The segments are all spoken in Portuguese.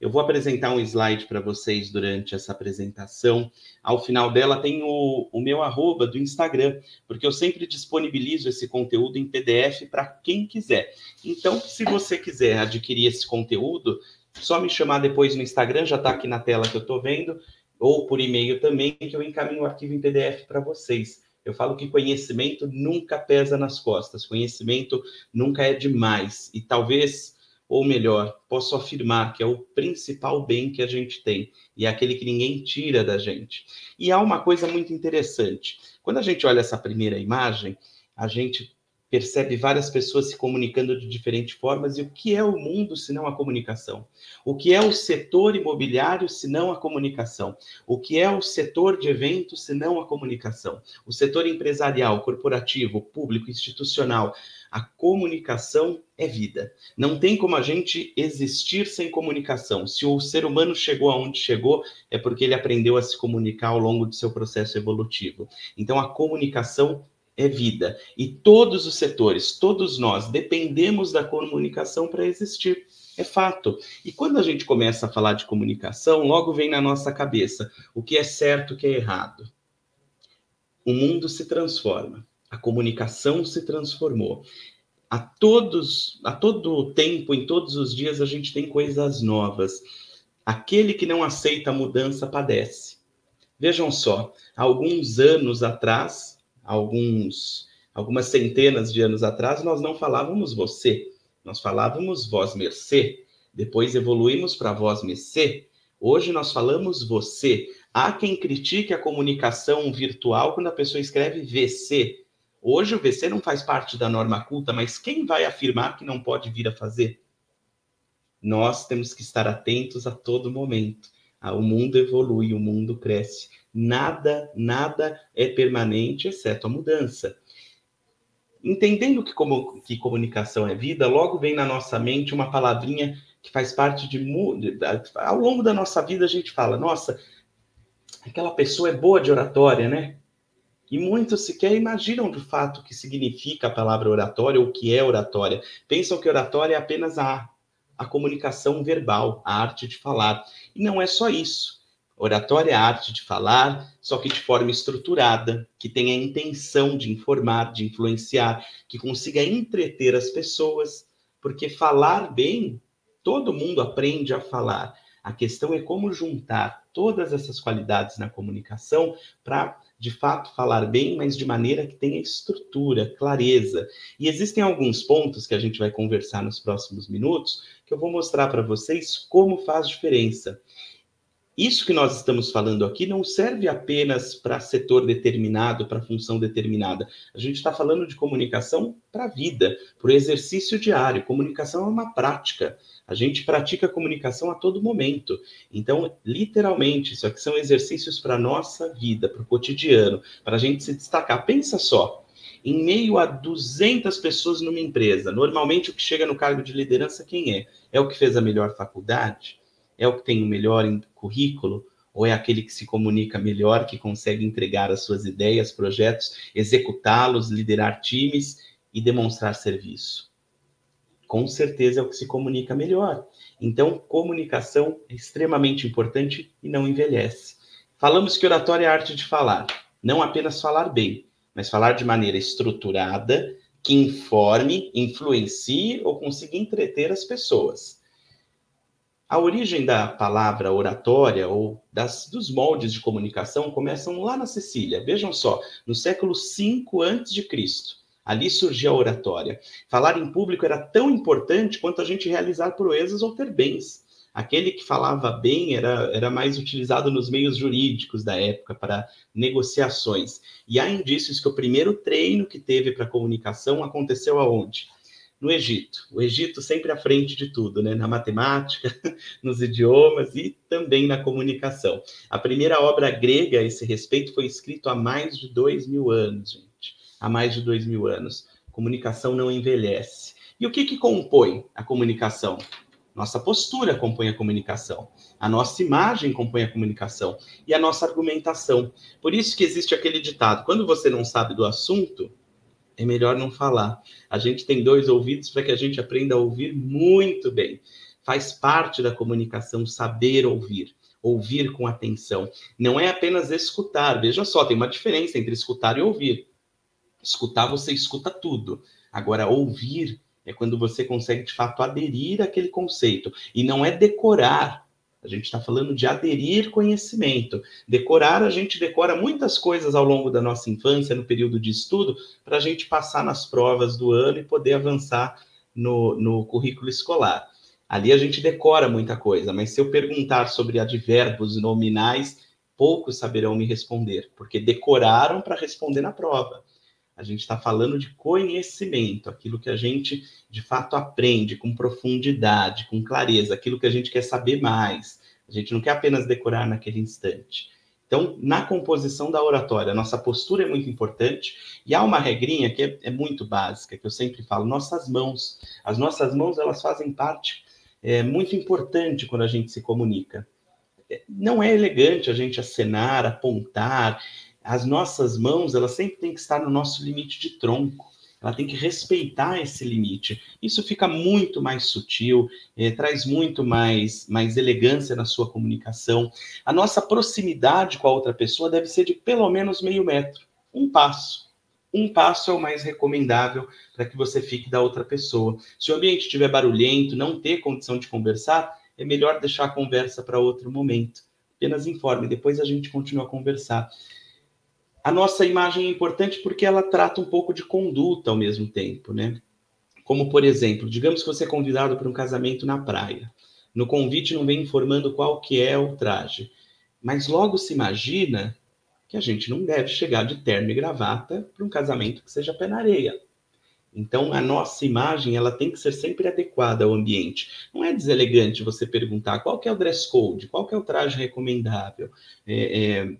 Eu vou apresentar um slide para vocês durante essa apresentação. Ao final dela tem o, o, meu arroba do Instagram, porque eu sempre disponibilizo esse conteúdo em PDF para quem quiser. Então, se você quiser adquirir esse conteúdo, só me chamar depois no Instagram, já está aqui na tela que eu estou vendo, ou por e-mail também, que eu encaminho o arquivo em PDF para vocês. Eu falo que conhecimento nunca pesa nas costas, conhecimento nunca é demais. E talvez ou melhor, posso afirmar que é o principal bem que a gente tem e é aquele que ninguém tira da gente. E há uma coisa muito interessante. Quando a gente olha essa primeira imagem, a gente percebe várias pessoas se comunicando de diferentes formas. E o que é o mundo se não a comunicação? O que é o setor imobiliário se não a comunicação? O que é o setor de eventos se não a comunicação? O setor empresarial, corporativo, público, institucional, a comunicação é vida. Não tem como a gente existir sem comunicação. Se o ser humano chegou aonde chegou, é porque ele aprendeu a se comunicar ao longo do seu processo evolutivo. Então, a comunicação é vida. E todos os setores, todos nós, dependemos da comunicação para existir. É fato. E quando a gente começa a falar de comunicação, logo vem na nossa cabeça o que é certo, o que é errado. O mundo se transforma. A comunicação se transformou. A todos, a todo tempo, em todos os dias, a gente tem coisas novas. Aquele que não aceita a mudança padece. Vejam só, alguns anos atrás, alguns, algumas centenas de anos atrás, nós não falávamos você, nós falávamos vós mercê. Depois evoluímos para vós mercê. Hoje nós falamos você. Há quem critique a comunicação virtual quando a pessoa escreve VC. Hoje o VC não faz parte da norma culta, mas quem vai afirmar que não pode vir a fazer? Nós temos que estar atentos a todo momento. Ah, o mundo evolui, o mundo cresce. Nada, nada é permanente, exceto a mudança. Entendendo que, como, que comunicação é vida, logo vem na nossa mente uma palavrinha que faz parte de. Ao longo da nossa vida, a gente fala: nossa, aquela pessoa é boa de oratória, né? E muitos sequer imaginam de fato o que significa a palavra oratória ou o que é oratória. Pensam que oratória é apenas a, a comunicação verbal, a arte de falar. E não é só isso. Oratória é a arte de falar, só que de forma estruturada, que tenha a intenção de informar, de influenciar, que consiga entreter as pessoas, porque falar bem, todo mundo aprende a falar. A questão é como juntar todas essas qualidades na comunicação para de fato falar bem, mas de maneira que tenha estrutura, clareza. E existem alguns pontos que a gente vai conversar nos próximos minutos que eu vou mostrar para vocês como faz diferença. Isso que nós estamos falando aqui não serve apenas para setor determinado, para função determinada. A gente está falando de comunicação para a vida, para o exercício diário. Comunicação é uma prática. A gente pratica comunicação a todo momento. Então, literalmente, isso aqui são exercícios para a nossa vida, para o cotidiano, para a gente se destacar. Pensa só, em meio a 200 pessoas numa empresa, normalmente o que chega no cargo de liderança, quem é? É o que fez a melhor faculdade? É o que tem o melhor currículo? Ou é aquele que se comunica melhor, que consegue entregar as suas ideias, projetos, executá-los, liderar times e demonstrar serviço? Com certeza é o que se comunica melhor. Então, comunicação é extremamente importante e não envelhece. Falamos que oratória é a arte de falar, não apenas falar bem, mas falar de maneira estruturada, que informe, influencie ou consiga entreter as pessoas. A origem da palavra oratória ou das, dos moldes de comunicação começam lá na Sicília. Vejam só, no século V a.C. Ali surgiu a oratória. Falar em público era tão importante quanto a gente realizar proezas ou ter bens. Aquele que falava bem era, era mais utilizado nos meios jurídicos da época para negociações. E há indícios que o primeiro treino que teve para comunicação aconteceu aonde? No Egito. O Egito sempre à frente de tudo, né? Na matemática, nos idiomas e também na comunicação. A primeira obra grega a esse respeito foi escrita há mais de dois mil anos, gente. Há mais de dois mil anos. Comunicação não envelhece. E o que, que compõe a comunicação? Nossa postura compõe a comunicação, a nossa imagem compõe a comunicação e a nossa argumentação. Por isso que existe aquele ditado: quando você não sabe do assunto, é melhor não falar. A gente tem dois ouvidos para que a gente aprenda a ouvir muito bem. Faz parte da comunicação saber ouvir, ouvir com atenção. Não é apenas escutar. Veja só, tem uma diferença entre escutar e ouvir. Escutar, você escuta tudo. Agora, ouvir é quando você consegue de fato aderir àquele conceito. E não é decorar. A gente está falando de aderir conhecimento. Decorar, a gente decora muitas coisas ao longo da nossa infância, no período de estudo, para a gente passar nas provas do ano e poder avançar no, no currículo escolar. Ali a gente decora muita coisa, mas se eu perguntar sobre advérbios nominais, poucos saberão me responder, porque decoraram para responder na prova. A gente está falando de conhecimento, aquilo que a gente de fato aprende com profundidade, com clareza, aquilo que a gente quer saber mais. A gente não quer apenas decorar naquele instante. Então, na composição da oratória, nossa postura é muito importante e há uma regrinha que é, é, muito básica, que eu sempre falo: nossas mãos. As nossas mãos, elas fazem parte é, muito importante quando a gente se comunica. É, não é elegante a gente acenar, apontar, as nossas mãos, elas sempre têm que estar no nosso limite de tronco. Ela tem que respeitar esse limite. Isso fica muito mais sutil, eh, traz muito mais, mais elegância na sua comunicação. A nossa proximidade com a outra pessoa deve ser de pelo menos meio metro, um passo. Um passo é o mais recomendável para que você fique da outra pessoa. Se o ambiente estiver barulhento, não ter condição de conversar, é melhor deixar a conversa para outro momento. Apenas informe, depois a gente continua a conversar. A nossa imagem é importante porque ela trata um pouco de conduta ao mesmo tempo, né? Como, por exemplo, digamos que você é convidado para um casamento na praia. No convite não vem informando qual que é o traje, mas logo se imagina que a gente não deve chegar de terno e gravata para um casamento que seja pé na areia. Então, a nossa imagem ela tem que ser sempre adequada ao ambiente. Não é deselegante você perguntar qual que é o dress code, qual que é o traje recomendável. É, é,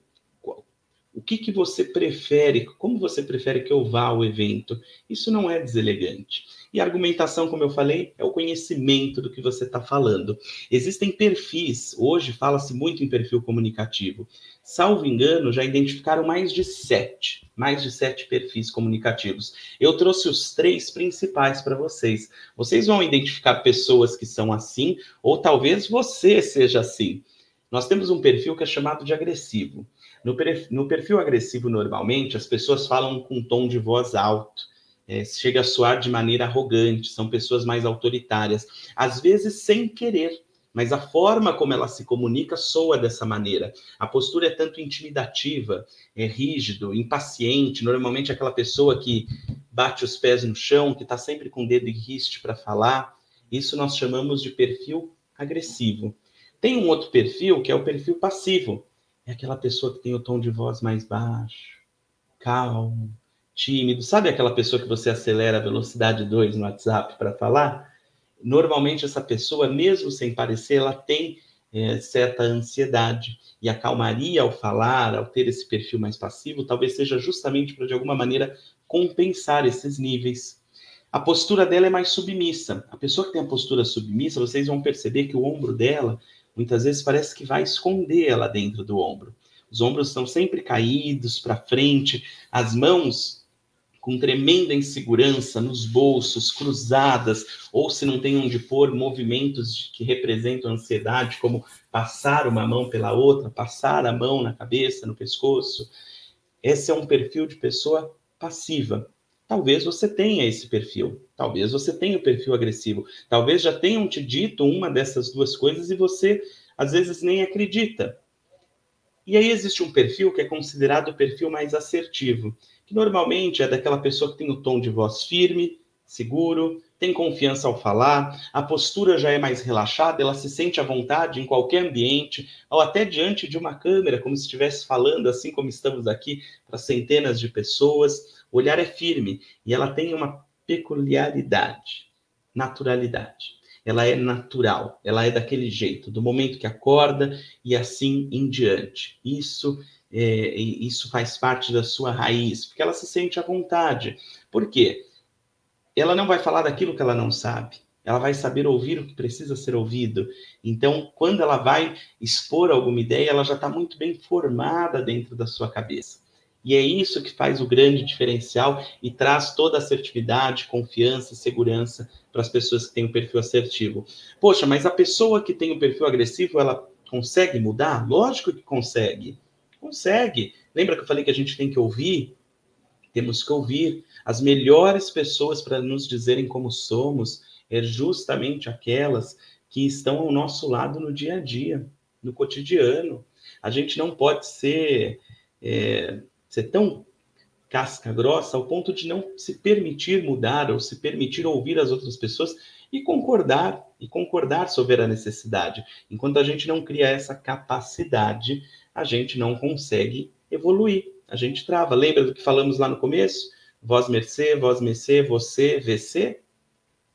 o que, que você prefere? Como você prefere que eu vá ao evento? Isso não é deselegante. E a argumentação, como eu falei, é o conhecimento do que você está falando. Existem perfis, hoje fala-se muito em perfil comunicativo. Salvo engano, já identificaram mais de sete, mais de sete perfis comunicativos. Eu trouxe os três principais para vocês. Vocês vão identificar pessoas que são assim, ou talvez você seja assim. Nós temos um perfil que é chamado de agressivo. No, no perfil agressivo, normalmente, as pessoas falam com um tom de voz alto, é, chega a soar de maneira arrogante, são pessoas mais autoritárias, às vezes sem querer, mas a forma como ela se comunica soa dessa maneira. A postura é tanto intimidativa, é rígido, impaciente, normalmente aquela pessoa que bate os pés no chão, que está sempre com o dedo em riste para falar. Isso nós chamamos de perfil agressivo. Tem um outro perfil que é o perfil passivo, é aquela pessoa que tem o tom de voz mais baixo, calmo, tímido. Sabe aquela pessoa que você acelera a velocidade 2 no WhatsApp para falar? Normalmente, essa pessoa, mesmo sem parecer, ela tem é, certa ansiedade. E a calmaria ao falar, ao ter esse perfil mais passivo, talvez seja justamente para, de alguma maneira, compensar esses níveis. A postura dela é mais submissa. A pessoa que tem a postura submissa, vocês vão perceber que o ombro dela muitas vezes parece que vai esconder ela dentro do ombro. Os ombros estão sempre caídos para frente, as mãos com tremenda insegurança nos bolsos, cruzadas, ou se não tem onde pôr, movimentos que representam ansiedade, como passar uma mão pela outra, passar a mão na cabeça, no pescoço. Esse é um perfil de pessoa passiva. Talvez você tenha esse perfil, talvez você tenha o perfil agressivo, talvez já tenham te dito uma dessas duas coisas e você às vezes nem acredita. E aí existe um perfil que é considerado o perfil mais assertivo, que normalmente é daquela pessoa que tem o tom de voz firme, seguro, tem confiança ao falar, a postura já é mais relaxada, ela se sente à vontade em qualquer ambiente, ou até diante de uma câmera, como se estivesse falando, assim como estamos aqui, para centenas de pessoas. O olhar é firme e ela tem uma peculiaridade, naturalidade. Ela é natural, ela é daquele jeito, do momento que acorda e assim em diante. Isso é, isso faz parte da sua raiz, porque ela se sente à vontade. Por quê? Ela não vai falar daquilo que ela não sabe. ela vai saber ouvir o que precisa ser ouvido. Então, quando ela vai expor alguma ideia, ela já está muito bem formada dentro da sua cabeça. E é isso que faz o grande diferencial e traz toda a assertividade, confiança, segurança para as pessoas que têm o perfil assertivo. Poxa, mas a pessoa que tem o perfil agressivo, ela consegue mudar? Lógico que consegue. Consegue. Lembra que eu falei que a gente tem que ouvir? Temos que ouvir as melhores pessoas para nos dizerem como somos, é justamente aquelas que estão ao nosso lado no dia a dia, no cotidiano. A gente não pode ser, é, ser tão casca grossa ao ponto de não se permitir mudar ou se permitir ouvir as outras pessoas e concordar e concordar sobre a necessidade. Enquanto a gente não cria essa capacidade, a gente não consegue evoluir. A gente trava. Lembra do que falamos lá no começo? Voz mercê, voz mercê, você, VC?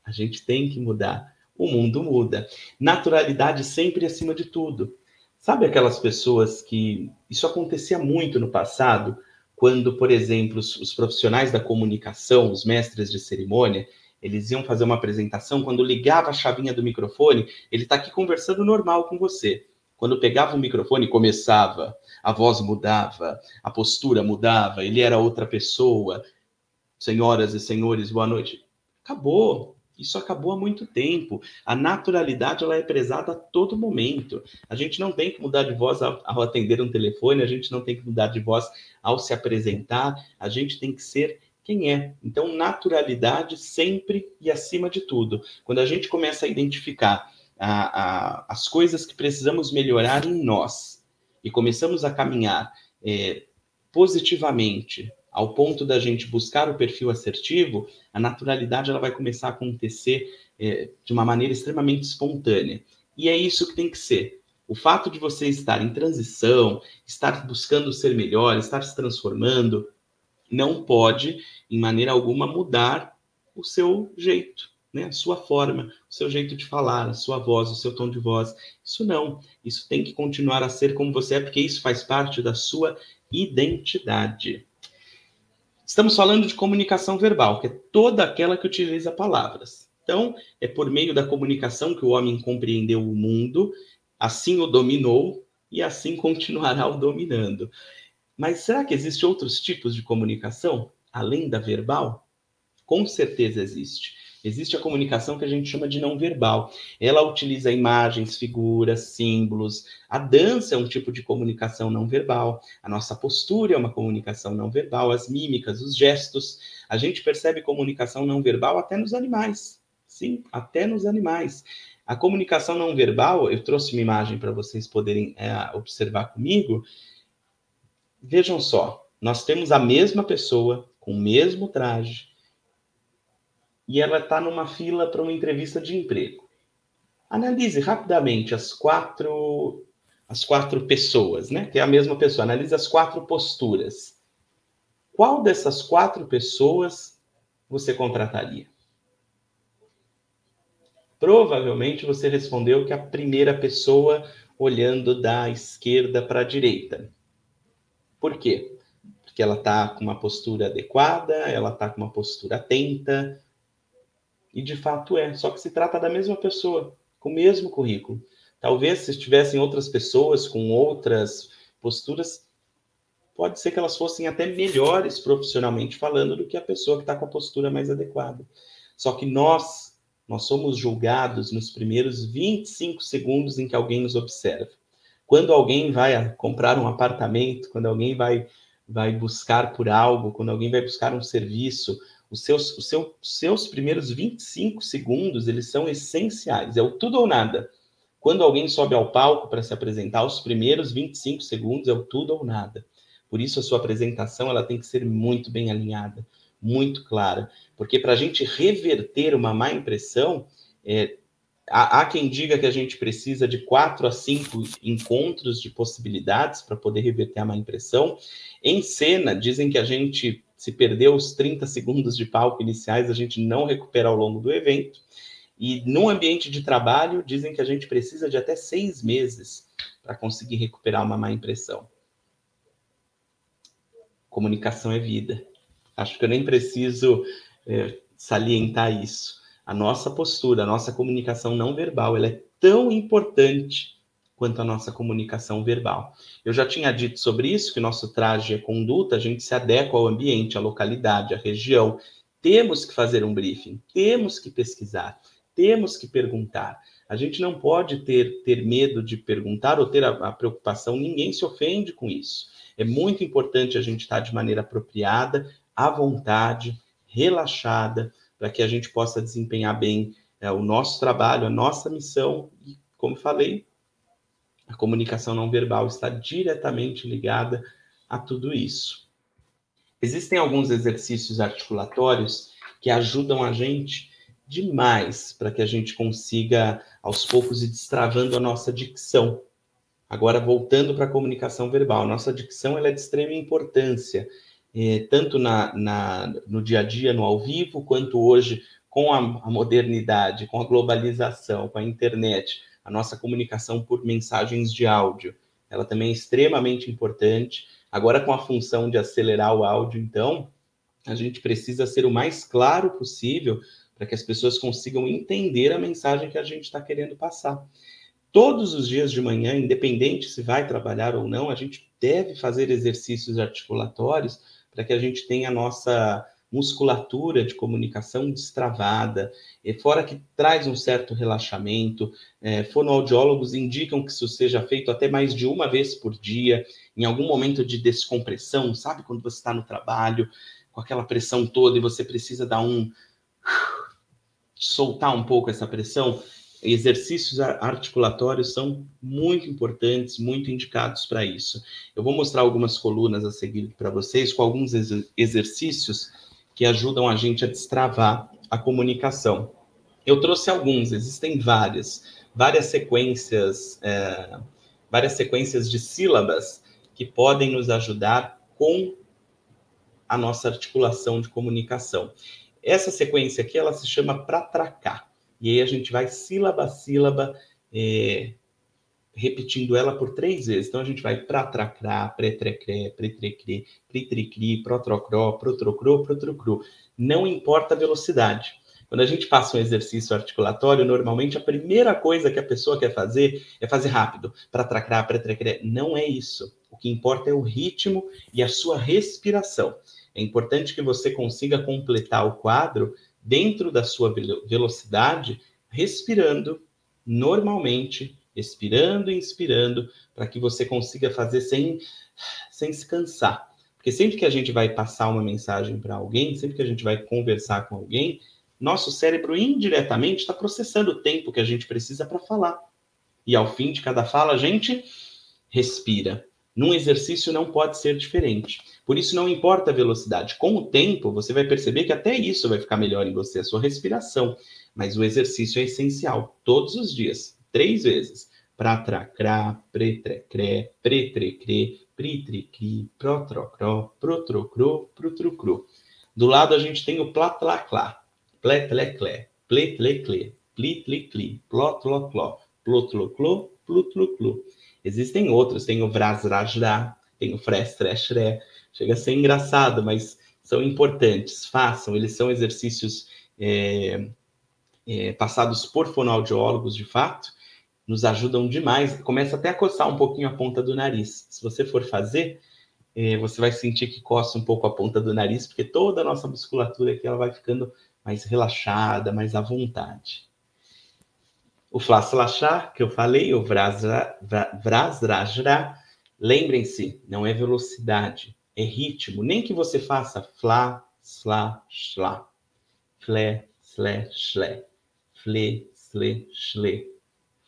A gente tem que mudar. O mundo muda. Naturalidade sempre acima de tudo. Sabe aquelas pessoas que. Isso acontecia muito no passado, quando, por exemplo, os, os profissionais da comunicação, os mestres de cerimônia, eles iam fazer uma apresentação, quando ligava a chavinha do microfone, ele está aqui conversando normal com você. Quando pegava o microfone, começava, a voz mudava, a postura mudava, ele era outra pessoa. Senhoras e senhores, boa noite. Acabou. Isso acabou há muito tempo. A naturalidade ela é prezada a todo momento. A gente não tem que mudar de voz ao, atender um telefone, a gente não tem que mudar de voz ao se apresentar, a gente tem que ser quem é. Então, naturalidade sempre e acima de tudo. Quando a gente começa a identificar a, a, as coisas que precisamos melhorar em nós e começamos a caminhar é, positivamente ao ponto da gente buscar o perfil assertivo, a naturalidade ela vai começar a acontecer é, de uma maneira extremamente espontânea. E é isso que tem que ser. O fato de você estar em transição, estar buscando ser melhor, estar se transformando, não pode, em maneira alguma, mudar o seu jeito, né? a sua forma, o seu jeito de falar, a sua voz, o seu tom de voz. Isso não. Isso tem que continuar a ser como você é, porque isso faz parte da sua identidade. Estamos falando de comunicação verbal, que é toda aquela que utiliza palavras. Então, é por meio da comunicação que o homem compreendeu o mundo, assim o dominou e assim continuará o dominando. Mas será que existem outros tipos de comunicação além da verbal? Com certeza existe. Existe a comunicação que a gente chama de não verbal. Ela utiliza imagens, figuras, símbolos. A dança é um tipo de comunicação não verbal. A nossa postura é uma comunicação não verbal. As mímicas, os gestos. A gente percebe comunicação não verbal até nos animais. Sim, até nos animais. A comunicação não verbal, eu trouxe uma imagem para vocês poderem é, observar comigo. Vejam só, nós temos a mesma pessoa com o mesmo traje, e ela está numa fila para uma entrevista de emprego. Analise rapidamente as quatro as quatro pessoas, né? Que é a mesma pessoa. Analise as quatro posturas. Qual dessas quatro pessoas você contrataria? Provavelmente você respondeu que a primeira pessoa olhando da esquerda para a direita. Por quê? Porque ela está com uma postura adequada, ela está com uma postura atenta, e de fato é, só que se trata da mesma pessoa, com o mesmo currículo. Talvez se tivessem outras pessoas com outras posturas, pode ser que elas fossem até melhores profissionalmente falando do que a pessoa que está com a postura mais adequada. Só que nós, nós somos julgados nos primeiros 25 segundos em que alguém nos observa. Quando alguém vai comprar um apartamento, quando alguém vai, vai buscar por algo, quando alguém vai buscar um serviço, os seus, os seus, seus primeiros 25 segundos, eles são essenciais, é o tudo ou nada. Quando alguém sobe ao palco para se apresentar, os primeiros 25 segundos é o tudo ou nada. Por isso, a sua apresentação ela tem que ser muito bem alinhada, muito clara. Porque para a gente reverter uma má impressão, é, há, há, quem diga que a gente precisa de quatro a cinco encontros de possibilidades para poder reverter a má impressão. Em cena, dizem que a gente se perdeu os 30 segundos de palco iniciais, a gente não recupera ao longo do evento. E no ambiente de trabalho, dizem que a gente precisa de até seis meses para conseguir recuperar uma má impressão. Comunicação é vida. Acho que eu nem preciso é, salientar isso. a nossa postura, a nossa comunicação não verbal, ela é tão importante quanto a nossa comunicação verbal. Eu já tinha dito sobre isso, que nosso traje é conduta, a gente se adequa ao ambiente, à localidade, à região. Temos que fazer um briefing, temos que pesquisar, temos que perguntar. A gente não pode ter, ter medo de perguntar ou ter a, a preocupação, ninguém se ofende com isso. É muito importante a gente estar de maneira apropriada, à vontade, relaxada, para que a gente possa desempenhar bem é, o nosso trabalho, a nossa missão. E, como falei, a comunicação não verbal está diretamente ligada a tudo isso. Existem alguns exercícios articulatórios que ajudam a gente demais para que a gente consiga, aos poucos, ir destravando a nossa dicção. Agora, voltando para a comunicação verbal, nossa dicção ela é de extrema importância, eh, tanto na, na, no dia a dia, no ao vivo, quanto hoje com a, a modernidade, com a globalização, com a internet, a nossa comunicação por mensagens de áudio. Ela também é extremamente importante. Agora, com a função de acelerar o áudio, então, a gente precisa ser o mais claro possível para que as pessoas consigam entender a mensagem que a gente está querendo passar. Todos os dias de manhã, independente se vai trabalhar ou não, a gente deve fazer exercícios articulatórios para que a gente tenha a nossa musculatura de comunicação destravada, fora que traz um certo relaxamento. É, fonoaudiólogos indicam que isso seja feito até mais de uma vez por dia, em algum momento de descompressão, sabe? Quando você está no trabalho, com aquela pressão toda e você precisa dar um soltar um pouco essa pressão, exercícios articulatórios são muito importantes, muito indicados para isso. Eu vou mostrar algumas colunas a seguir para vocês com alguns ex exercícios que ajudam a gente a destravar a comunicação. Eu trouxe alguns, existem várias, várias sequências, é, várias sequências de sílabas que podem nos ajudar com a nossa articulação de comunicação. Essa sequência aqui, ela se chama pratracá. E aí a gente vai sílaba a sílaba, é, repetindo ela por três vezes. Então a gente vai pratracrá, pretrecré, pretrecrê, pritricri, protrocró, protrocrô, protrocrô. Não importa a velocidade. Quando a gente passa um exercício articulatório, normalmente a primeira coisa que a pessoa quer fazer é fazer rápido. Pratracrá, pretrecré. Não é isso. O que importa é o ritmo e a sua respiração. É importante que você consiga completar o quadro dentro da sua velocidade, respirando normalmente, expirando e inspirando, para que você consiga fazer sem, sem se cansar. Porque sempre que a gente vai passar uma mensagem para alguém, sempre que a gente vai conversar com alguém, nosso cérebro indiretamente está processando o tempo que a gente precisa para falar. E ao fim de cada fala, a gente respira. Num exercício não pode ser diferente. Por isso não importa a velocidade. Com o tempo, você vai perceber que até isso vai ficar melhor em você, a sua respiração. Mas o exercício é essencial, todos os dias, três vezes. Pratracrá, pretrecré, pretrecrê, pritricri, protrocró, protrocrô, protrucrô. Do lado a gente tem o platlaclá, pletleclé, pletleclé, plitlicli, plotlocló, plotloclô, plutloclô. Existem outros, tem o Vrasrajra, tem o Frestreshre. Chega a ser engraçado, mas são importantes. Façam, eles são exercícios é, é, passados por fonoaudiólogos, de fato, nos ajudam demais. Começa até a coçar um pouquinho a ponta do nariz. Se você for fazer, é, você vai sentir que coça um pouco a ponta do nariz, porque toda a nossa musculatura aqui ela vai ficando mais relaxada, mais à vontade. O Flaslachá, que eu falei, o Vrasrajra, lembrem-se, não é velocidade, é ritmo. Nem que você faça Fla, Sla, Shla, Fle, Sle, Shle, Fle, Sle, Shle,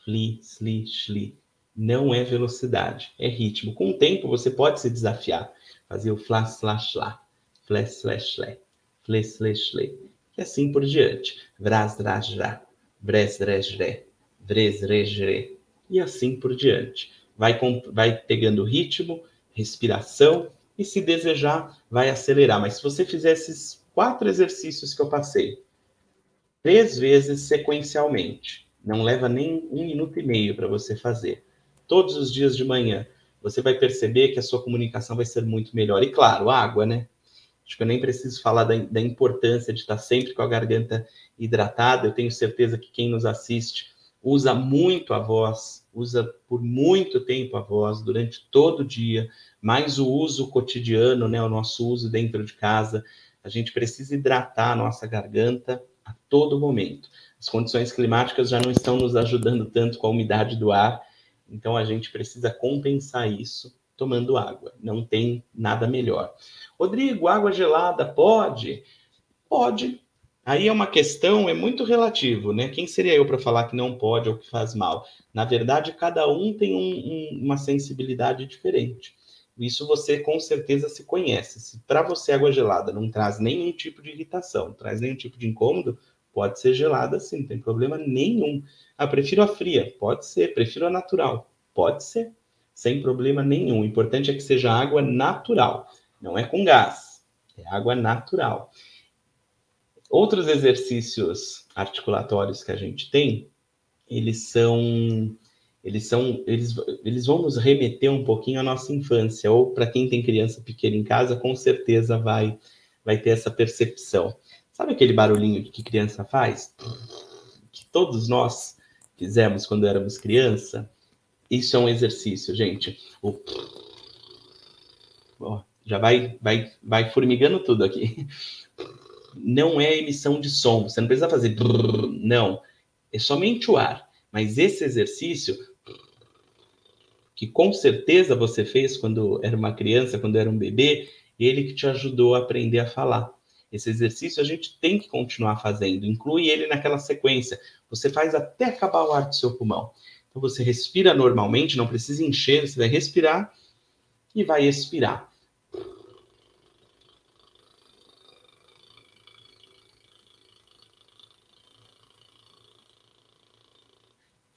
Fli, Sli, Shli. Não é velocidade, é ritmo. Com o tempo, você pode se desafiar. Fazer o Fla, Sla, Shla, Fle, Sle, Shle, Fle, Sle, Shle. E assim por diante. Vrasrajra, Vresrejre vresregre, e assim por diante. Vai, vai pegando ritmo, respiração, e se desejar, vai acelerar. Mas se você fizer esses quatro exercícios que eu passei, três vezes sequencialmente, não leva nem um minuto e meio para você fazer, todos os dias de manhã, você vai perceber que a sua comunicação vai ser muito melhor. E claro, água, né? Acho que eu nem preciso falar da, da importância de estar sempre com a garganta hidratada. Eu tenho certeza que quem nos assiste usa muito a voz, usa por muito tempo a voz, durante todo o dia, mais o uso cotidiano, né, o nosso uso dentro de casa. A gente precisa hidratar a nossa garganta a todo momento. As condições climáticas já não estão nos ajudando tanto com a umidade do ar, então a gente precisa compensar isso tomando água. Não tem nada melhor. Rodrigo, água gelada pode? Pode. Aí é uma questão, é muito relativo, né? Quem seria eu para falar que não pode ou que faz mal? Na verdade, cada um tem um, um, uma sensibilidade diferente. Isso você com certeza se conhece. Se para você água gelada não traz nenhum tipo de irritação, traz nenhum tipo de incômodo, pode ser gelada sim, não tem problema nenhum. Ah, prefiro a fria, pode ser. Prefiro a natural, pode ser, sem problema nenhum. O importante é que seja água natural, não é com gás, é água natural. Outros exercícios articulatórios que a gente tem, eles são eles são eles, eles vão nos remeter um pouquinho à nossa infância ou para quem tem criança pequena em casa com certeza vai vai ter essa percepção sabe aquele barulhinho que criança faz? Que todos nós fizemos quando éramos criança? Isso é um exercício gente. O ó, já vai vai vai formigando tudo aqui. Não é emissão de som. Você não precisa fazer não. É somente o ar. Mas esse exercício que com certeza você fez quando era uma criança, quando era um bebê, ele que te ajudou a aprender a falar. Esse exercício a gente tem que continuar fazendo, inclui ele naquela sequência. Você faz até acabar o ar do seu pulmão. Então você respira normalmente, não precisa encher, você vai respirar e vai expirar.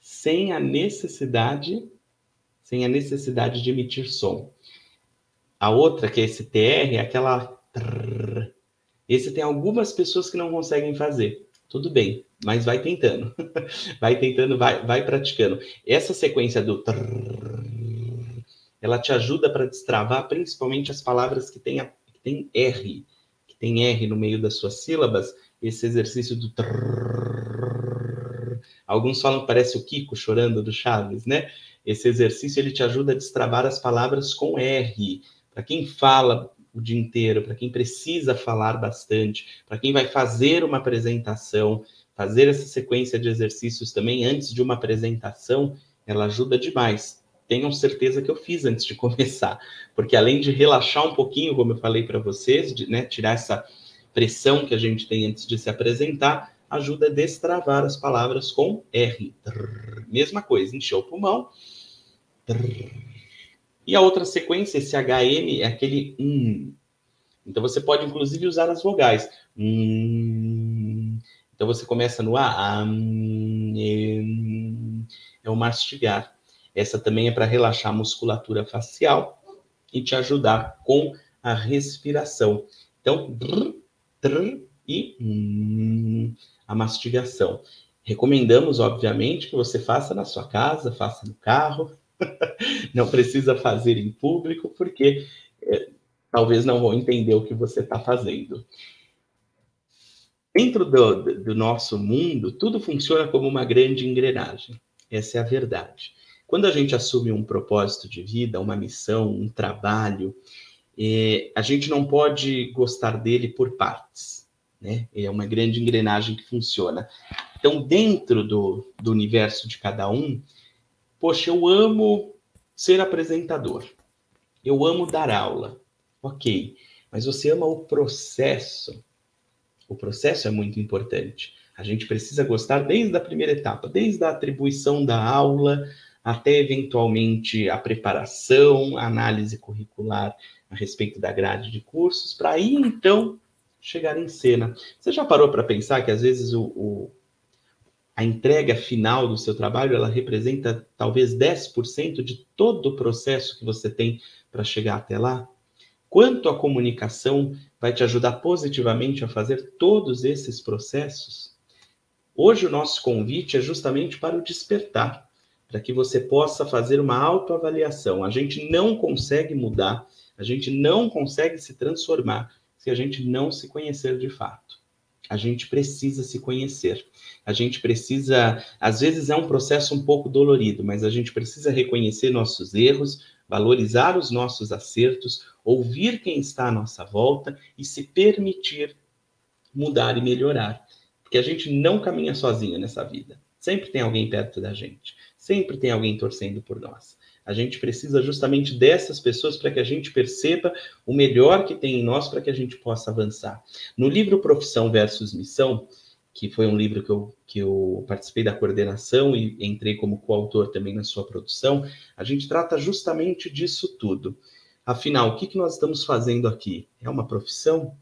Sem a necessidade sem a necessidade de emitir som. A outra, que é esse TR, é aquela. Esse tem algumas pessoas que não conseguem fazer. Tudo bem, mas vai tentando. vai tentando, vai, vai praticando. Essa sequência do ela te ajuda para destravar principalmente as palavras que têm, que têm R, que tem R no meio das suas sílabas. Esse exercício do Alguns falam que parece o Kiko chorando do Chaves, né? Esse exercício ele te ajuda a destravar as palavras com R. Para quem fala o dia inteiro, para quem precisa falar bastante, para quem vai fazer uma apresentação, fazer essa sequência de exercícios também antes de uma apresentação, ela ajuda demais. Tenham certeza que eu fiz antes de começar, porque além de relaxar um pouquinho, como eu falei para vocês, de né, tirar essa pressão que a gente tem antes de se apresentar, ajuda a destravar as palavras com R. Mesma coisa, encher o pulmão. E a outra sequência, esse HM, é aquele um. Então você pode inclusive usar as vogais. Então você começa no A, é o mastigar. Essa também é para relaxar a musculatura facial e te ajudar com a respiração. Então, e a mastigação. Recomendamos, obviamente, que você faça na sua casa, faça no carro, não precisa fazer em público, porque é, talvez não vão entender o que você está fazendo. Dentro do, do nosso mundo, tudo funciona como uma grande engrenagem. Essa é a verdade. Quando a gente assume um propósito de vida, uma missão, um trabalho, é, a gente não pode gostar dele por partes né? É uma grande engrenagem que funciona. Então, dentro do, do universo de cada um, poxa, eu amo ser apresentador, eu amo dar aula, ok, mas você ama o processo. O processo é muito importante. A gente precisa gostar desde a primeira etapa, desde a atribuição da aula até eventualmente a preparação, a análise curricular a respeito da grade de cursos, para aí então chegar em cena. Você já parou para pensar que às vezes o, o, a entrega final do seu trabalho ela representa talvez 10% de todo o processo que você tem para chegar até lá? Quanto a comunicação vai te ajudar positivamente a fazer todos esses processos? Hoje o nosso convite é justamente para o despertar, para que você possa fazer uma autoavaliação. A gente não consegue mudar, a gente não consegue se transformar se a gente não se conhecer de fato. A gente precisa se conhecer. A gente precisa, às vezes é um processo um pouco dolorido, mas a gente precisa reconhecer nossos erros, valorizar os nossos acertos, ouvir quem está à nossa volta e se permitir mudar e melhorar. Porque a gente não caminha sozinho nessa vida. Sempre tem alguém perto da gente. Sempre tem alguém torcendo por nós. A gente precisa justamente dessas pessoas para que a gente perceba o melhor que tem em nós para que a gente possa avançar. No livro Profissão versus Missão, que foi um livro que eu, que eu participei da coordenação e entrei como coautor também na sua produção, a gente trata justamente disso tudo. Afinal, o que, que nós estamos fazendo aqui? É uma profissão?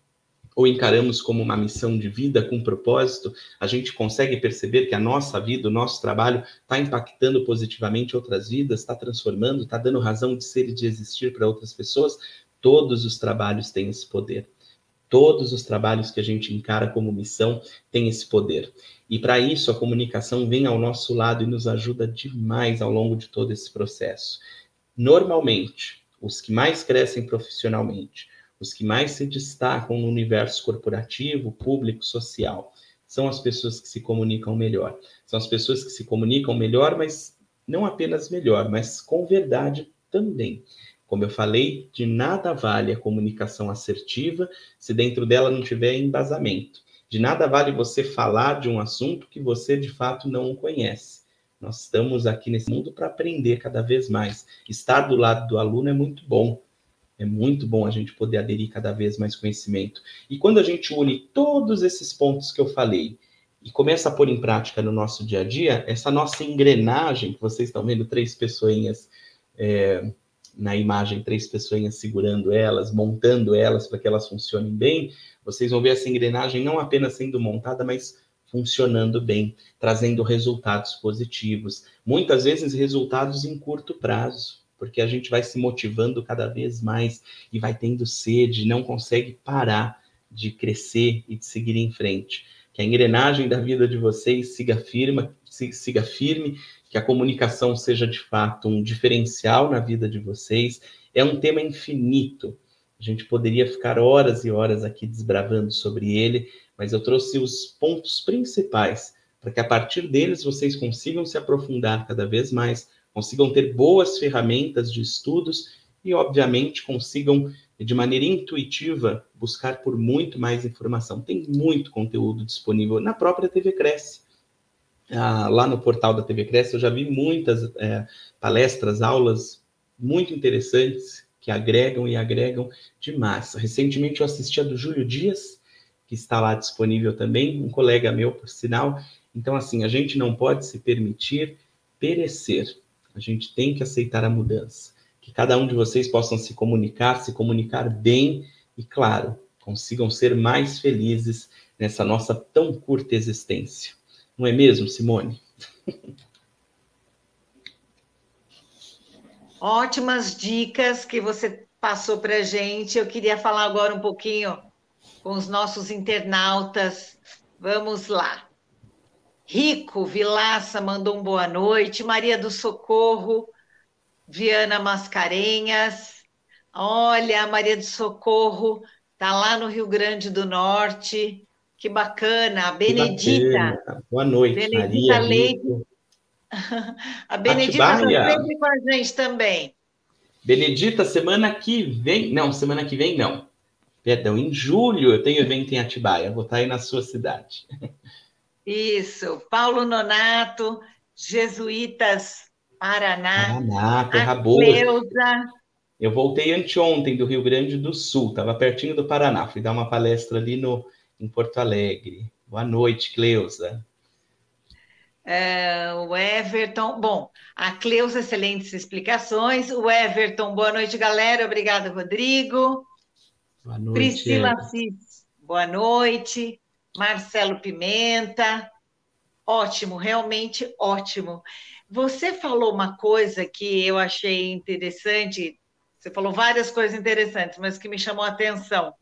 Ou encaramos como uma missão de vida com propósito? A gente consegue perceber que a nossa vida, o nosso trabalho, está impactando positivamente outras vidas, está transformando, está dando razão de ser e de existir para outras pessoas? Todos os trabalhos têm esse poder. Todos os trabalhos que a gente encara como missão têm esse poder. E para isso, a comunicação vem ao nosso lado e nos ajuda demais ao longo de todo esse processo. Normalmente, os que mais crescem profissionalmente, os que mais se destacam no universo corporativo, público, social, são as pessoas que se comunicam melhor. São as pessoas que se comunicam melhor, mas não apenas melhor, mas com verdade também. Como eu falei, de nada vale a comunicação assertiva se dentro dela não tiver embasamento. De nada vale você falar de um assunto que você de fato não conhece. Nós estamos aqui nesse mundo para aprender cada vez mais. Estar do lado do aluno é muito bom. É muito bom a gente poder aderir cada vez mais conhecimento. E quando a gente une todos esses pontos que eu falei e começa a pôr em prática no nosso dia a dia, essa nossa engrenagem, que vocês estão vendo três pessoinhas é, na imagem três pessoas segurando elas, montando elas para que elas funcionem bem, vocês vão ver essa engrenagem não apenas sendo montada, mas funcionando bem, trazendo resultados positivos, muitas vezes resultados em curto prazo, porque a gente vai se motivando cada vez mais e vai tendo sede, não consegue parar de crescer e de seguir em frente. Que a engrenagem da vida de vocês siga firme, siga firme que a comunicação seja de fato um diferencial na vida de vocês. É um tema infinito. A gente poderia ficar horas e horas aqui desbravando sobre ele, mas eu trouxe os pontos principais para que a partir deles vocês consigam se aprofundar cada vez mais, consigam ter boas ferramentas de estudos e, obviamente, consigam de maneira intuitiva buscar por muito mais informação. Tem muito conteúdo disponível na própria TV Cresce ah, lá no portal da TV Cresce, eu já vi muitas é, palestras, aulas muito interessantes que agregam e agregam demais. Recentemente eu assisti a do Júlio Dias, que está lá disponível também, um colega meu, por sinal. Então, assim, a gente não pode se permitir perecer. A gente tem que aceitar a mudança. Que cada um de vocês possam se comunicar, se comunicar bem e, claro, consigam ser mais felizes nessa nossa tão curta existência. Não é mesmo, Simone? Ótimas dicas que você passou para a gente. Eu queria falar agora um pouquinho com os nossos internautas. Vamos lá. Rico Vilaça mandou um boa noite. Maria do Socorro, Viana Mascarenhas. Olha, a Maria do Socorro está lá no Rio Grande do Norte. Que bacana, a Benedita. Bacana. Boa noite, Benedita Maria. Leite. A Benedita está sempre com a gente também. Benedita, semana que vem. Não, semana que vem não. Perdão, em julho eu tenho evento em Atibaia. Vou estar aí na sua cidade. Isso. Paulo Nonato, Jesuítas Paraná. Paraná, terra boa. Cleusa. Eu voltei anteontem do Rio Grande do Sul, estava pertinho do Paraná. Fui dar uma palestra ali no em Porto Alegre. Boa noite, Cleusa. É, o Everton, bom, a Cleusa, excelentes explicações. O Everton, boa noite, galera. Obrigada, Rodrigo. Boa noite. Priscila Cis, boa noite. Marcelo Pimenta, ótimo, realmente ótimo. Você falou uma coisa que eu achei interessante, você falou várias coisas interessantes, mas que me chamou a atenção.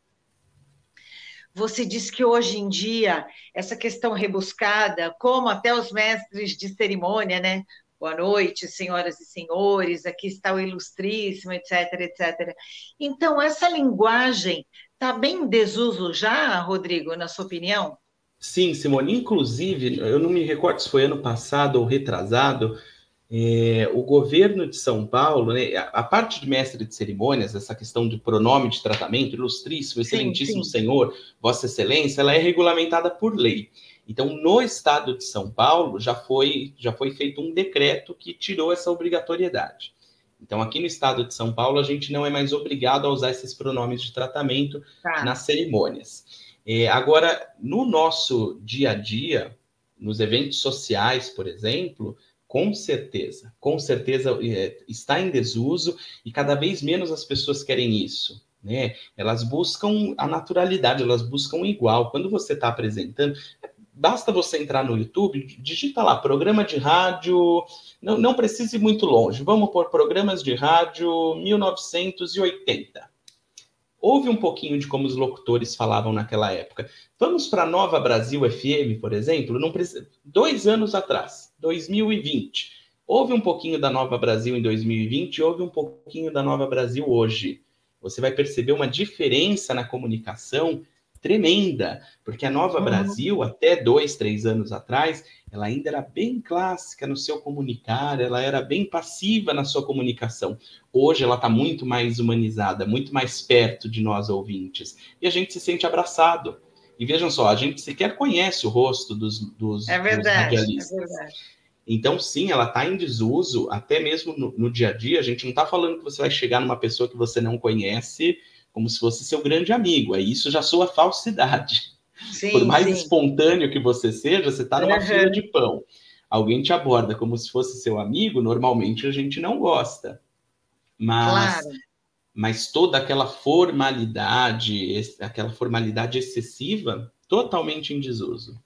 Você diz que hoje em dia, essa questão rebuscada, como até os mestres de cerimônia, né? Boa noite, senhoras e senhores, aqui está o ilustríssimo, etc, etc. Então, essa linguagem está bem em desuso já, Rodrigo, na sua opinião? Sim, Simone. Inclusive, eu não me recordo se foi ano passado ou retrasado, é, o governo de São Paulo, né, a, parte de mestre de cerimônias, essa questão de pronome de tratamento, ilustríssimo, excelentíssimo sim, sim. senhor, vossa excelência, ela é regulamentada por lei. Então, no estado de São Paulo, já foi, já foi feito um decreto que tirou essa obrigatoriedade. Então, aqui no estado de São Paulo, a gente não é mais obrigado a usar esses pronomes de tratamento tá. nas cerimônias. É, agora, no nosso dia a dia, nos eventos sociais, por exemplo, com certeza, com certeza é, está em desuso e cada vez menos as pessoas querem isso. Né? Elas buscam a naturalidade, elas buscam igual. Quando você está apresentando, basta você entrar no YouTube, digita lá programa de rádio, não, não precise ir muito longe, vamos por programas de rádio 1980. Ouve um pouquinho de como os locutores falavam naquela época. Vamos para Nova Brasil FM, por exemplo, não precisa, dois anos atrás, 2020. Ouve um pouquinho da Nova Brasil em 2020 ouve um pouquinho da Nova Brasil hoje. Você vai perceber uma diferença na comunicação tremenda, porque a Nova uhum. Brasil, até dois, três anos atrás, ela ainda era bem clássica no seu comunicar, ela era bem passiva na sua comunicação. Hoje ela está muito mais humanizada, muito mais perto de nós ouvintes, e a gente se sente abraçado. E vejam só, a gente sequer conhece o rosto dos, dos, é verdade, dos radialistas. É verdade. Então, sim, ela está em desuso, até mesmo no, no, dia a dia. A gente não está falando que você vai chegar numa pessoa que você não conhece como se fosse seu grande amigo. Aí isso já soa falsidade. Sim, Por mais sim. espontâneo que você seja, você está numa uhum. fila de pão. Alguém te aborda como se fosse seu amigo, normalmente a gente não gosta. Mas, claro. mas toda aquela formalidade, aquela formalidade excessiva, totalmente em desuso.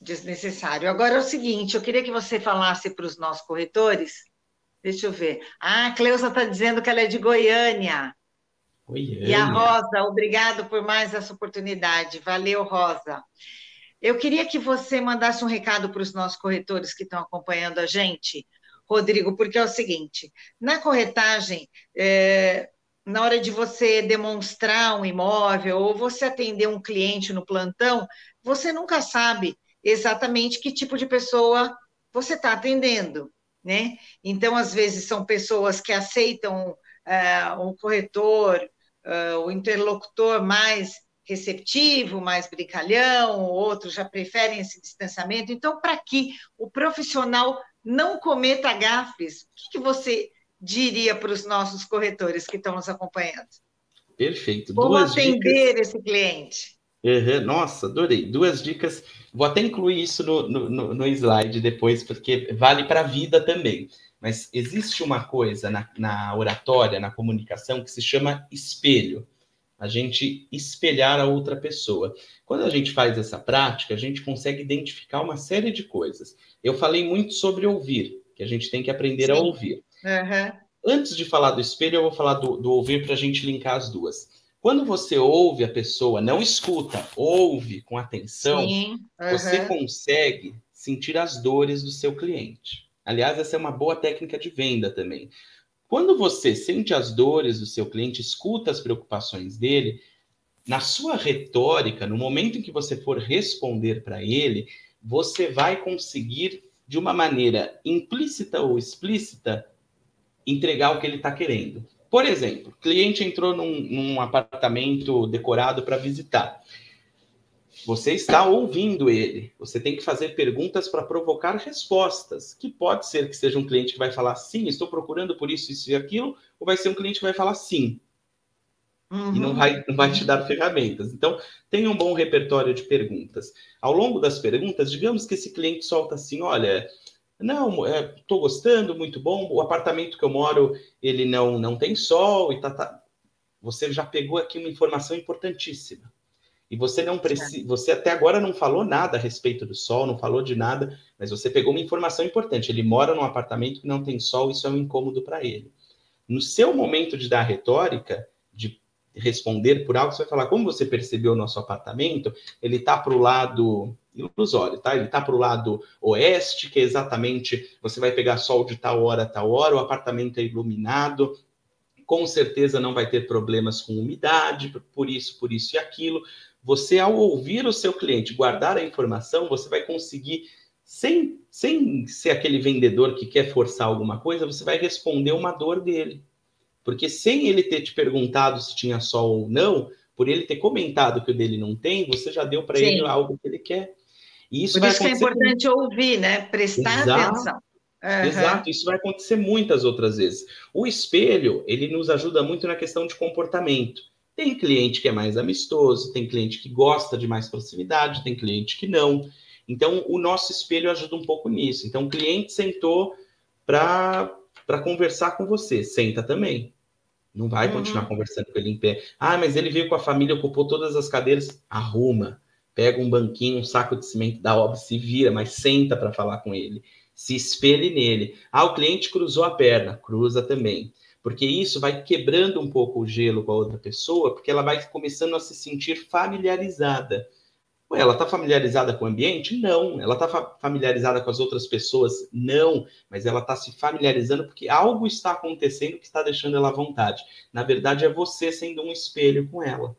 Desnecessário. Agora é o seguinte, eu queria que você falasse para os nossos corretores. Deixa eu ver. Ah, a Cleusa está dizendo que ela é de Goiânia. Oi, e a Rosa, obrigado por mais essa oportunidade. Valeu, Rosa. Eu queria que você mandasse um recado para os nossos corretores que estão acompanhando a gente, Rodrigo, porque é o seguinte: na corretagem, é, na hora de você demonstrar um imóvel ou você atender um cliente no plantão, você nunca sabe exatamente que tipo de pessoa você está atendendo, né? Então, às vezes, são pessoas que aceitam uh, um corretor, uh, o interlocutor mais receptivo, mais brincalhão, outros já preferem esse distanciamento. Então, para que o profissional não cometa gafes, o que, que você diria para os nossos corretores que estão nos acompanhando? Perfeito. Como Duas atender dicas... esse cliente? Uhum. Nossa, adorei. Duas dicas. Vou até incluir isso no, no, no slide depois, porque vale para a vida também. Mas existe uma coisa na, na oratória, na comunicação, que se chama espelho. A gente espelhar a outra pessoa. Quando a gente faz essa prática, a gente consegue identificar uma série de coisas. Eu falei muito sobre ouvir, que a gente tem que aprender Sim. a ouvir. Uhum. Antes de falar do espelho, eu vou falar do, do ouvir para a gente linkar as duas. Quando você ouve a pessoa, não escuta, ouve com atenção, uhum. você consegue sentir as dores do seu cliente. Aliás, essa é uma boa técnica de venda também. Quando você sente as dores do seu cliente, escuta as preocupações dele, na sua retórica, no momento em que você for responder para ele, você vai conseguir, de uma maneira implícita ou explícita, entregar o que ele está querendo. Por exemplo, cliente entrou num, num apartamento decorado para visitar. Você está ouvindo ele. Você tem que fazer perguntas para provocar respostas. Que pode ser que seja um cliente que vai falar sim, estou procurando por isso, isso e aquilo, ou vai ser um cliente que vai falar sim. Uhum. E não uhum. vai, não vai te dar ferramentas. Então, tenha um bom repertório de perguntas. Ao longo das perguntas, digamos que esse cliente solta assim: olha, não, estou é, gostando, muito bom. O apartamento que eu moro, ele não, não tem sol e tá, tá. Você já pegou aqui uma informação importantíssima. E você não precisa, você até agora não falou nada a respeito do sol, não falou de nada, mas você pegou uma informação importante. Ele mora num apartamento que não tem sol, isso é um incômodo para ele. No seu momento de dar retórica, de responder por algo, você vai falar como você percebeu o nosso apartamento, ele está para o lado ilusório, tá? Ele está para o lado oeste, que é exatamente você vai pegar sol de tal hora a tal hora, o apartamento é iluminado, com certeza não vai ter problemas com umidade, por isso, por isso e aquilo. Você, ao ouvir o seu cliente, guardar a informação, você vai conseguir, sem, sem ser aquele vendedor que quer forçar alguma coisa, você vai responder uma dor dele. Porque sem ele ter te perguntado se tinha sol ou não, por ele ter comentado que o dele não tem, você já deu para ele algo que ele quer. E isso Por isso que é importante ouvir, né? Prestar Exato. atenção. Uhum. Exato, isso vai acontecer muitas outras vezes. O espelho, ele nos ajuda muito na questão de comportamento. Tem cliente que é mais amistoso, tem cliente que gosta de mais proximidade, tem cliente que não. Então, o nosso espelho ajuda um pouco nisso. Então, o cliente sentou para conversar com você, senta também. Não vai uhum. continuar conversando com ele em pé. Ah, mas ele veio com a família, ocupou todas as cadeiras. Arruma. Pega um banquinho, um saco de cimento da obra, se vira, mas senta para falar com ele. Se espelhe nele. Ah, o cliente cruzou a perna. Cruza também. Porque isso vai quebrando um pouco o gelo com a outra pessoa, porque ela vai começando a se sentir familiarizada. Ela está familiarizada com o ambiente? Não. Ela está fa familiarizada com as outras pessoas? Não. Mas ela está se familiarizando porque algo está acontecendo que está deixando ela à vontade. Na verdade, é você sendo um espelho com ela.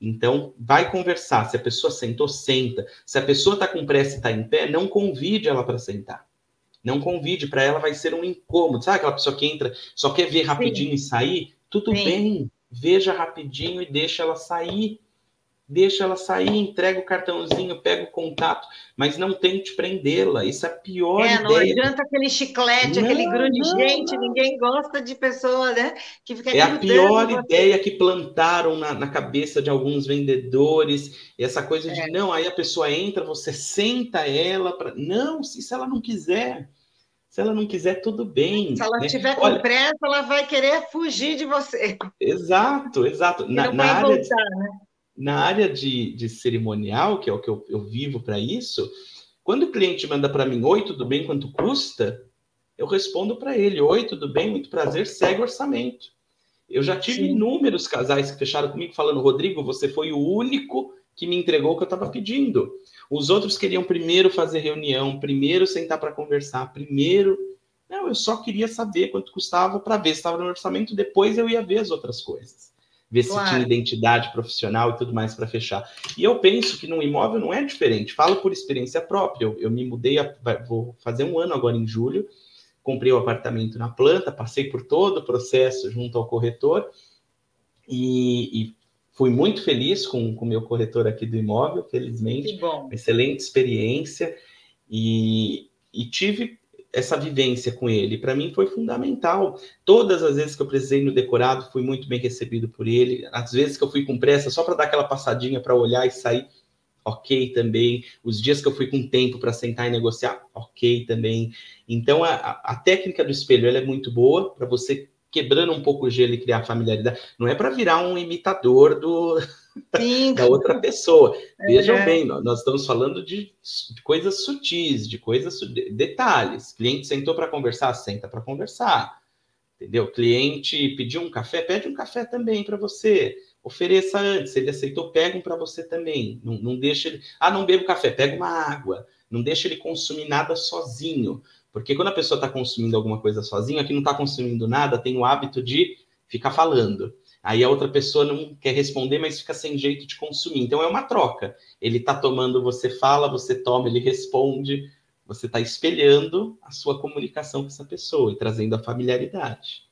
Então, vai conversar. Se a pessoa sentou, senta. Se a pessoa está com pressa e está em pé, não convide ela para sentar. Não convide, para ela vai ser um incômodo. Sabe aquela pessoa que entra, só quer ver rapidinho Sim. e sair? Tudo Sim. bem, veja rapidinho e deixa ela sair deixa ela sair, entrega o cartãozinho, pega o contato, mas não tente prendê-la. Isso é a pior é, ideia. Não adianta aquele chiclete, não, aquele grude. Não, Gente, não. ninguém gosta de pessoa, né? Que fica é a pior ideia que plantaram na, na, cabeça de alguns vendedores. Essa coisa de, é. não, aí a pessoa entra, você senta ela para... Não, se, se ela não quiser... Se ela não quiser, tudo bem. Se ela né? tiver com Olha, pressa, ela vai querer fugir de você. Exato, exato. Na, na área, voltar, né? Na área de, de cerimonial, que é o que eu, eu vivo para isso, quando o cliente manda para mim, oi, tudo bem, quanto custa? Eu respondo para ele, oi, tudo bem, muito prazer, segue o orçamento. Eu já tive Sim. inúmeros casais que fecharam comigo falando, Rodrigo, você foi o único que me entregou o que eu estava pedindo. Os outros queriam primeiro fazer reunião, primeiro sentar para conversar, primeiro. Não, eu só queria saber quanto custava para ver se estava no orçamento, depois eu ia ver as outras coisas ver claro. se tinha identidade profissional e tudo mais para fechar. E eu penso que no imóvel não é diferente. Falo por experiência própria. Eu, eu me mudei, a, vou fazer um ano agora em julho, comprei o um apartamento na planta, passei por todo o processo junto ao corretor e, e fui muito feliz com o meu corretor aqui do imóvel, felizmente. Que bom. Excelente experiência. E, e tive essa vivência com ele, para mim foi fundamental. Todas as vezes que eu precisei no decorado, fui muito bem recebido por ele. Às vezes que eu fui com pressa, só para dar aquela passadinha para olhar e sair, ok também. Os dias que eu fui com tempo para sentar e negociar, ok também. Então, a, a técnica do espelho é muito boa para você quebrando um pouco o gelo e criar familiaridade. Não é para virar um imitador do da outra pessoa. Vejam é. bem, nós estamos falando de, coisas sutis, de coisas, de detalhes. Cliente sentou para conversar, senta para conversar. Entendeu? Cliente pediu um café, pede um café também para você. Ofereça antes, se ele aceitou, pega um para você também. Não, não deixa ele. Ah, não bebo café, pega uma água. Não deixa ele consumir nada sozinho. Porque quando a pessoa está consumindo alguma coisa sozinha, que não está consumindo nada, tem o hábito de ficar falando. Aí a outra pessoa não quer responder, mas fica sem jeito de consumir. Então é uma troca. Ele está tomando, você fala, você toma, ele responde. Você está espelhando a sua comunicação com essa pessoa e trazendo a familiaridade.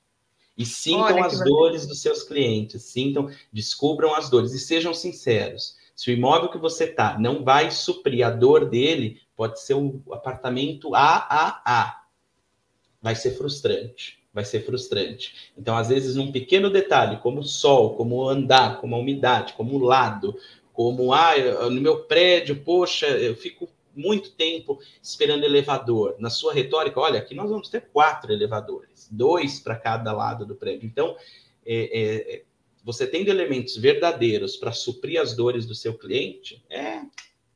E sintam Olha, as dores dos seus clientes, sintam, descubram as dores e sejam sinceros. Se o imóvel que você está não vai suprir a dor dele, pode ser o apartamento AAA. Vai ser frustrante vai ser frustrante. Então, às vezes, num pequeno detalhe, como o sol, como andar, como a umidade, como o lado, como ah, no meu prédio, poxa, eu fico muito tempo esperando elevador. Na sua retórica, olha, aqui nós vamos ter quatro elevadores, dois para cada lado do prédio. Então, é, é, você tendo elementos verdadeiros para suprir as dores do seu cliente, é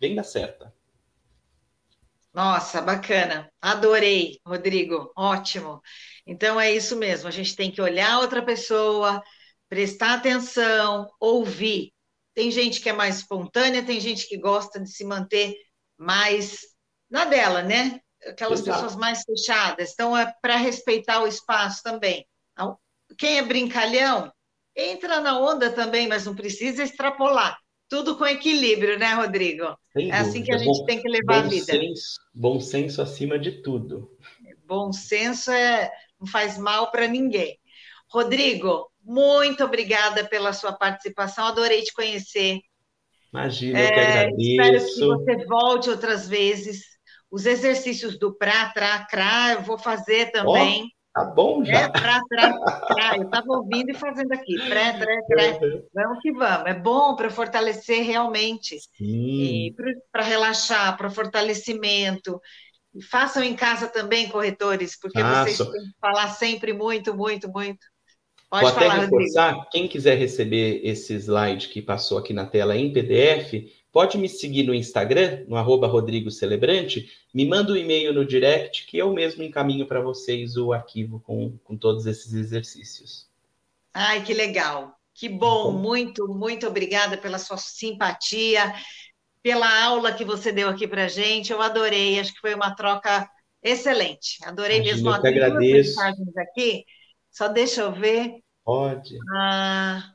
venda certa. Nossa, bacana. Adorei, Rodrigo. Ótimo. Então é isso mesmo. A gente tem que olhar outra pessoa, prestar atenção, ouvir. Tem gente que é mais espontânea, tem gente que gosta de se manter mais na dela, né? Aquelas Exato. pessoas mais fechadas. Então é para respeitar o espaço também. Quem é brincalhão, entra na onda também, mas não precisa extrapolar. Tudo com equilíbrio, né, Rodrigo? Sem é assim que a gente bom, tem que levar a vida. Senso, bom senso acima de tudo. Bom senso é, não faz mal para ninguém. Rodrigo, muito obrigada pela sua participação, adorei te conhecer. Imagina, eu que é, agradeço. Espero que você volte outras vezes. Os exercícios do pra, tra, cra, eu vou fazer também. Oh. Tá bom já. É, pra, pra, pra. Eu estava ouvindo e fazendo aqui. Pré, pré, pré. Vamos que vamos. É bom para fortalecer realmente. Para relaxar, para fortalecimento. E façam em casa também, corretores, porque vocês têm que falar sempre muito, muito, muito. Pode Vou falar, até reforçar, Rodrigo. quem quiser receber esse slide que passou aqui na tela em PDF, Pode me seguir no Instagram, no arroba Rodrigo Celebrante, me manda um e-mail no direct que eu mesmo encaminho para vocês o arquivo com, com todos esses exercícios. Ai, que legal. Que bom, muito, muito obrigada pela sua simpatia, pela aula que você deu aqui para gente. Eu adorei, acho que foi uma troca excelente. Adorei mesmo. Eu que agradeço. mensagens aqui. Só deixa eu ver. Pode. Ah,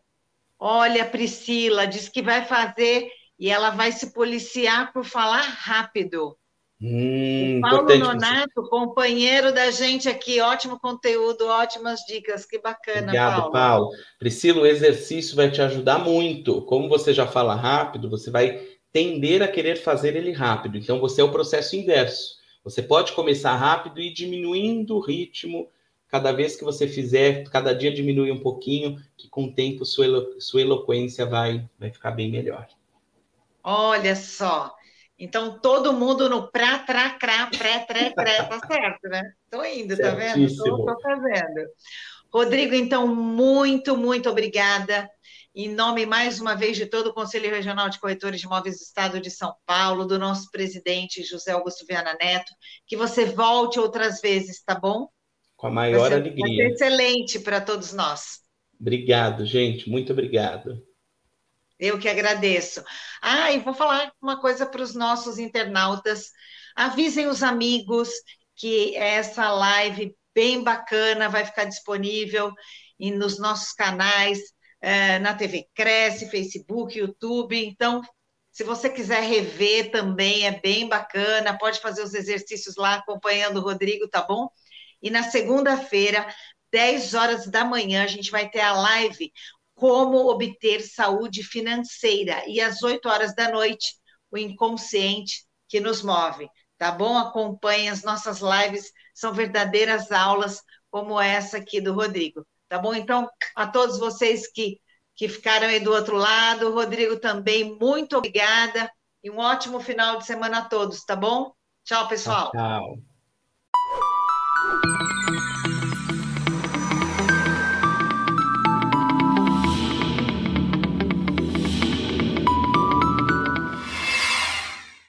olha, Priscila, disse que vai fazer e ela vai se policiar por falar rápido. Hum, o Paulo Nonato, companheiro da gente aqui, ótimo conteúdo, ótimas dicas, que bacana, Obrigado, Paulo. Paulo. Priscila, o exercício vai te ajudar muito. Como você já fala rápido, você vai tender a querer fazer ele rápido. Então, você é o processo inverso. Você pode começar rápido e ir diminuindo o ritmo. Cada vez que você fizer, cada dia diminui um pouquinho, que com o tempo sua, elo sua eloquência vai, vai ficar bem melhor. Olha só. Então, todo mundo no pra, tra, cra, pré, tré, cré, tá certo, né? Estou indo, tá vendo? Estou fazendo. Rodrigo, então, muito, muito obrigada. Em nome, mais uma vez, de todo o Conselho Regional de Corretores de Imóveis do Estado de São Paulo, do nosso presidente José Augusto Viana Neto, que você volte outras vezes, tá bom? Com a maior vai ser, alegria. Vai ser excelente para todos nós. Obrigado, gente. Muito obrigado. Eu que agradeço. Ah, e vou falar uma coisa para os nossos internautas. Avisem os amigos que essa live bem bacana vai ficar disponível nos nossos canais, eh, na TV Cresce, Facebook, YouTube. Então, se você quiser rever também, é bem bacana. Pode fazer os exercícios lá acompanhando o Rodrigo, tá bom? E na segunda-feira, 10 horas da manhã, a gente vai ter a live como obter saúde financeira. E às 8 horas da noite, o inconsciente que nos move. Tá bom? Acompanhe as nossas lives, são verdadeiras aulas como essa aqui do Rodrigo. Tá bom? Então, a todos vocês que, que ficaram aí do outro lado, Rodrigo também, muito obrigada e um ótimo final de semana a todos, tá bom? Tchau, pessoal. Tchau. tchau.